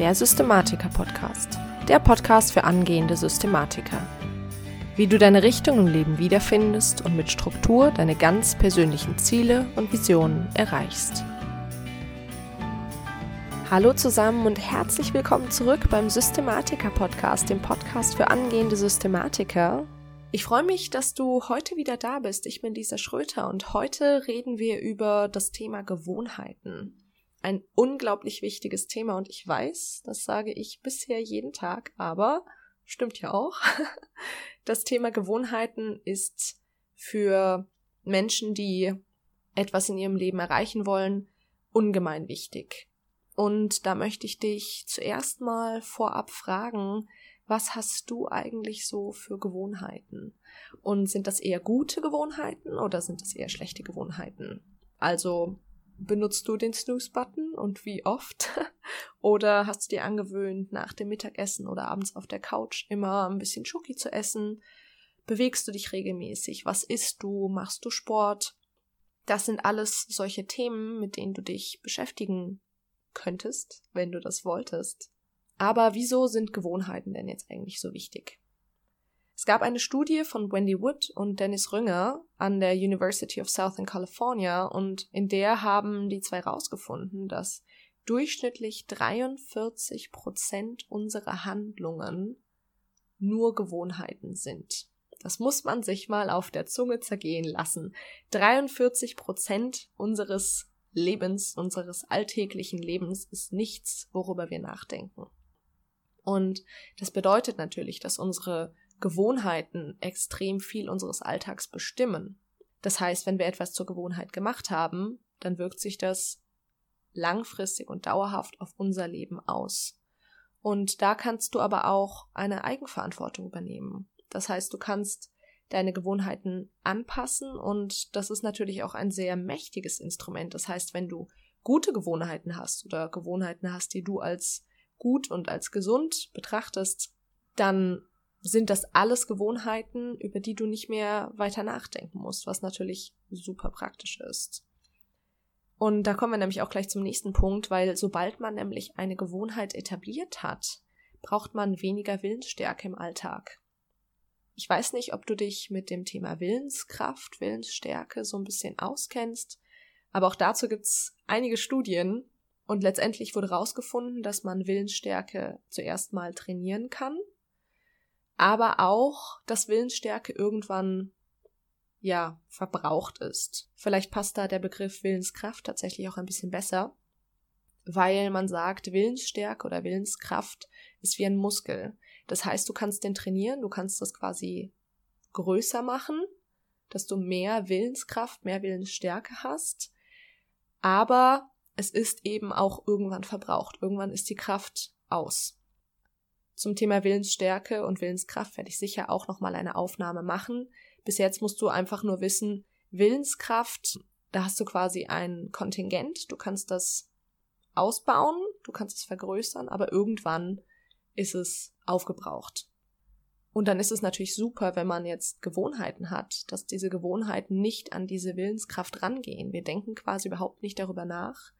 der Systematiker-Podcast. Der Podcast für angehende Systematiker. Wie du deine Richtung im Leben wiederfindest und mit Struktur deine ganz persönlichen Ziele und Visionen erreichst. Hallo zusammen und herzlich willkommen zurück beim Systematiker-Podcast, dem Podcast für angehende Systematiker. Ich freue mich, dass du heute wieder da bist. Ich bin Lisa Schröter und heute reden wir über das Thema Gewohnheiten ein unglaublich wichtiges Thema und ich weiß, das sage ich bisher jeden Tag, aber stimmt ja auch. Das Thema Gewohnheiten ist für Menschen, die etwas in ihrem Leben erreichen wollen, ungemein wichtig. Und da möchte ich dich zuerst mal vorab fragen, was hast du eigentlich so für Gewohnheiten? Und sind das eher gute Gewohnheiten oder sind das eher schlechte Gewohnheiten? Also benutzt du den Snooze-Button und wie oft? oder hast du dir angewöhnt, nach dem Mittagessen oder abends auf der Couch immer ein bisschen Schoki zu essen? Bewegst du dich regelmäßig? Was isst du? Machst du Sport? Das sind alles solche Themen, mit denen du dich beschäftigen könntest, wenn du das wolltest. Aber wieso sind Gewohnheiten denn jetzt eigentlich so wichtig? Es gab eine Studie von Wendy Wood und Dennis Rünger an der University of Southern California und in der haben die zwei herausgefunden, dass durchschnittlich 43 Prozent unserer Handlungen nur Gewohnheiten sind. Das muss man sich mal auf der Zunge zergehen lassen. 43 Prozent unseres Lebens, unseres alltäglichen Lebens ist nichts, worüber wir nachdenken. Und das bedeutet natürlich, dass unsere Gewohnheiten extrem viel unseres Alltags bestimmen. Das heißt, wenn wir etwas zur Gewohnheit gemacht haben, dann wirkt sich das langfristig und dauerhaft auf unser Leben aus. Und da kannst du aber auch eine Eigenverantwortung übernehmen. Das heißt, du kannst deine Gewohnheiten anpassen und das ist natürlich auch ein sehr mächtiges Instrument. Das heißt, wenn du gute Gewohnheiten hast oder Gewohnheiten hast, die du als gut und als gesund betrachtest, dann sind das alles Gewohnheiten, über die du nicht mehr weiter nachdenken musst, was natürlich super praktisch ist. Und da kommen wir nämlich auch gleich zum nächsten Punkt, weil sobald man nämlich eine Gewohnheit etabliert hat, braucht man weniger Willensstärke im Alltag. Ich weiß nicht, ob du dich mit dem Thema Willenskraft, Willensstärke so ein bisschen auskennst, aber auch dazu gibt's einige Studien und letztendlich wurde herausgefunden, dass man Willensstärke zuerst mal trainieren kann aber auch, dass Willensstärke irgendwann ja verbraucht ist. Vielleicht passt da der Begriff Willenskraft tatsächlich auch ein bisschen besser, weil man sagt, Willensstärke oder Willenskraft ist wie ein Muskel. Das heißt, du kannst den trainieren, du kannst das quasi größer machen, dass du mehr Willenskraft, mehr Willensstärke hast, aber es ist eben auch irgendwann verbraucht. Irgendwann ist die Kraft aus. Zum Thema Willensstärke und Willenskraft werde ich sicher auch nochmal eine Aufnahme machen. Bis jetzt musst du einfach nur wissen, Willenskraft, da hast du quasi ein Kontingent, du kannst das ausbauen, du kannst es vergrößern, aber irgendwann ist es aufgebraucht. Und dann ist es natürlich super, wenn man jetzt Gewohnheiten hat, dass diese Gewohnheiten nicht an diese Willenskraft rangehen. Wir denken quasi überhaupt nicht darüber nach.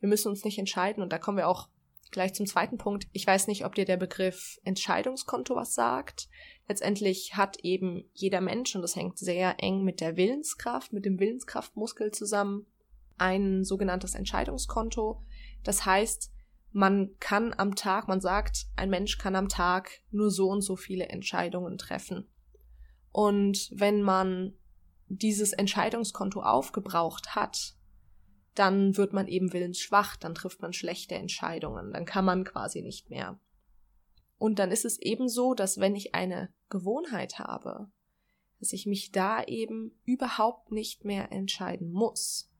Wir müssen uns nicht entscheiden und da kommen wir auch Gleich zum zweiten Punkt. Ich weiß nicht, ob dir der Begriff Entscheidungskonto was sagt. Letztendlich hat eben jeder Mensch, und das hängt sehr eng mit der Willenskraft, mit dem Willenskraftmuskel zusammen, ein sogenanntes Entscheidungskonto. Das heißt, man kann am Tag, man sagt, ein Mensch kann am Tag nur so und so viele Entscheidungen treffen. Und wenn man dieses Entscheidungskonto aufgebraucht hat, dann wird man eben willensschwach, dann trifft man schlechte Entscheidungen, dann kann man quasi nicht mehr. Und dann ist es eben so, dass wenn ich eine Gewohnheit habe, dass ich mich da eben überhaupt nicht mehr entscheiden muss.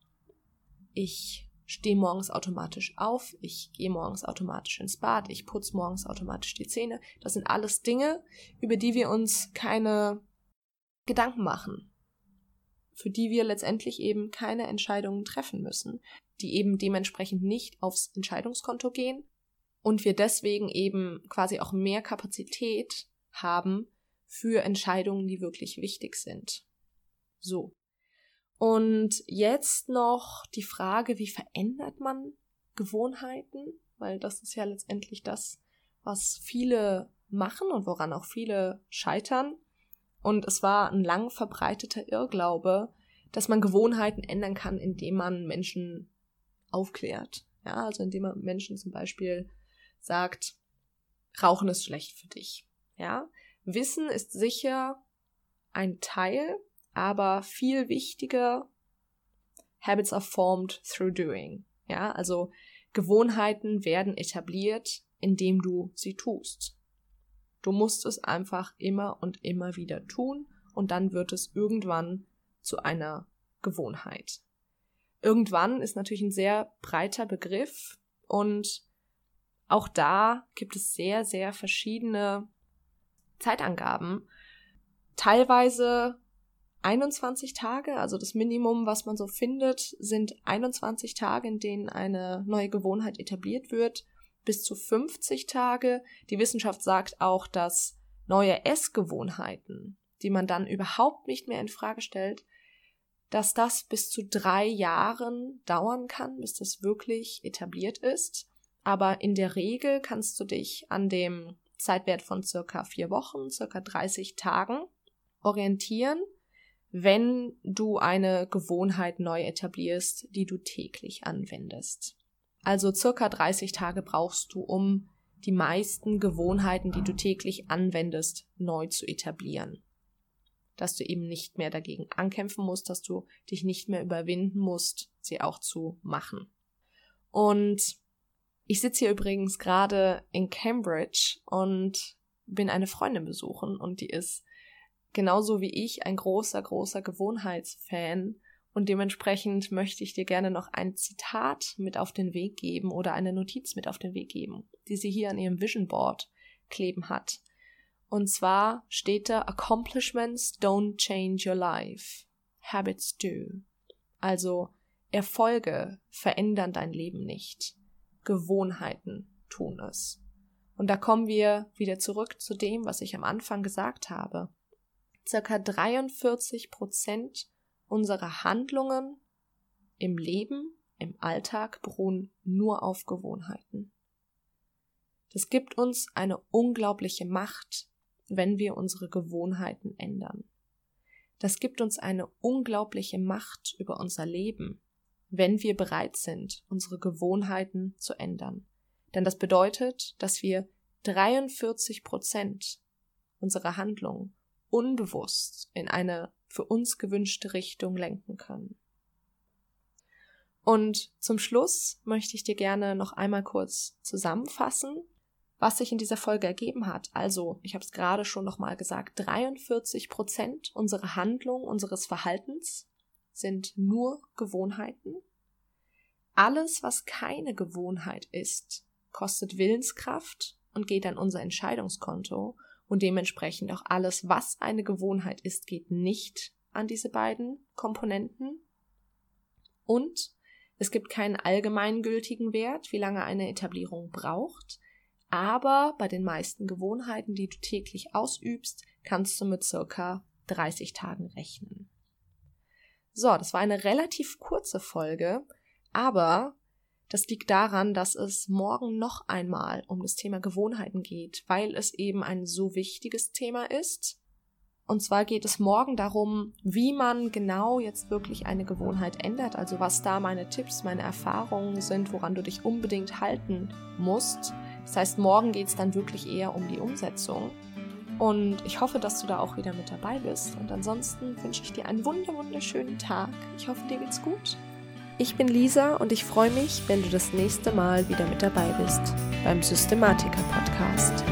Ich stehe morgens automatisch auf, ich gehe morgens automatisch ins Bad, ich putze morgens automatisch die Zähne. Das sind alles Dinge, über die wir uns keine Gedanken machen für die wir letztendlich eben keine Entscheidungen treffen müssen, die eben dementsprechend nicht aufs Entscheidungskonto gehen und wir deswegen eben quasi auch mehr Kapazität haben für Entscheidungen, die wirklich wichtig sind. So. Und jetzt noch die Frage, wie verändert man Gewohnheiten, weil das ist ja letztendlich das, was viele machen und woran auch viele scheitern. Und es war ein lang verbreiteter Irrglaube, dass man Gewohnheiten ändern kann, indem man Menschen aufklärt. Ja, also indem man Menschen zum Beispiel sagt, Rauchen ist schlecht für dich. Ja, Wissen ist sicher ein Teil, aber viel wichtiger, Habits are formed through doing. Ja, also Gewohnheiten werden etabliert, indem du sie tust. Du musst es einfach immer und immer wieder tun und dann wird es irgendwann zu einer Gewohnheit. Irgendwann ist natürlich ein sehr breiter Begriff und auch da gibt es sehr, sehr verschiedene Zeitangaben. Teilweise 21 Tage, also das Minimum, was man so findet, sind 21 Tage, in denen eine neue Gewohnheit etabliert wird, bis zu 50 Tage. Die Wissenschaft sagt auch, dass neue Essgewohnheiten, die man dann überhaupt nicht mehr in Frage stellt, dass das bis zu drei Jahren dauern kann, bis das wirklich etabliert ist. Aber in der Regel kannst du dich an dem Zeitwert von circa vier Wochen, circa 30 Tagen orientieren, wenn du eine Gewohnheit neu etablierst, die du täglich anwendest. Also circa 30 Tage brauchst du, um die meisten Gewohnheiten, die du täglich anwendest, neu zu etablieren dass du eben nicht mehr dagegen ankämpfen musst, dass du dich nicht mehr überwinden musst, sie auch zu machen. Und ich sitze hier übrigens gerade in Cambridge und bin eine Freundin besuchen und die ist genauso wie ich ein großer, großer Gewohnheitsfan und dementsprechend möchte ich dir gerne noch ein Zitat mit auf den Weg geben oder eine Notiz mit auf den Weg geben, die sie hier an ihrem Vision Board kleben hat. Und zwar steht da Accomplishments don't change your life. Habits do. Also Erfolge verändern dein Leben nicht. Gewohnheiten tun es. Und da kommen wir wieder zurück zu dem, was ich am Anfang gesagt habe. Circa 43 Prozent unserer Handlungen im Leben, im Alltag beruhen nur auf Gewohnheiten. Das gibt uns eine unglaubliche Macht, wenn wir unsere Gewohnheiten ändern. Das gibt uns eine unglaubliche Macht über unser Leben, wenn wir bereit sind, unsere Gewohnheiten zu ändern. Denn das bedeutet, dass wir 43 Prozent unserer Handlungen unbewusst in eine für uns gewünschte Richtung lenken können. Und zum Schluss möchte ich dir gerne noch einmal kurz zusammenfassen, was sich in dieser Folge ergeben hat. Also, ich habe es gerade schon nochmal gesagt, 43 Prozent unserer Handlung, unseres Verhaltens sind nur Gewohnheiten. Alles, was keine Gewohnheit ist, kostet Willenskraft und geht an unser Entscheidungskonto und dementsprechend auch alles, was eine Gewohnheit ist, geht nicht an diese beiden Komponenten. Und es gibt keinen allgemeingültigen Wert, wie lange eine Etablierung braucht. Aber bei den meisten Gewohnheiten, die du täglich ausübst, kannst du mit circa 30 Tagen rechnen. So, das war eine relativ kurze Folge, aber das liegt daran, dass es morgen noch einmal um das Thema Gewohnheiten geht, weil es eben ein so wichtiges Thema ist. Und zwar geht es morgen darum, wie man genau jetzt wirklich eine Gewohnheit ändert, also was da meine Tipps, meine Erfahrungen sind, woran du dich unbedingt halten musst, das heißt, morgen geht es dann wirklich eher um die Umsetzung. Und ich hoffe, dass du da auch wieder mit dabei bist. Und ansonsten wünsche ich dir einen wunderschönen Tag. Ich hoffe, dir geht's gut. Ich bin Lisa und ich freue mich, wenn du das nächste Mal wieder mit dabei bist beim Systematiker Podcast.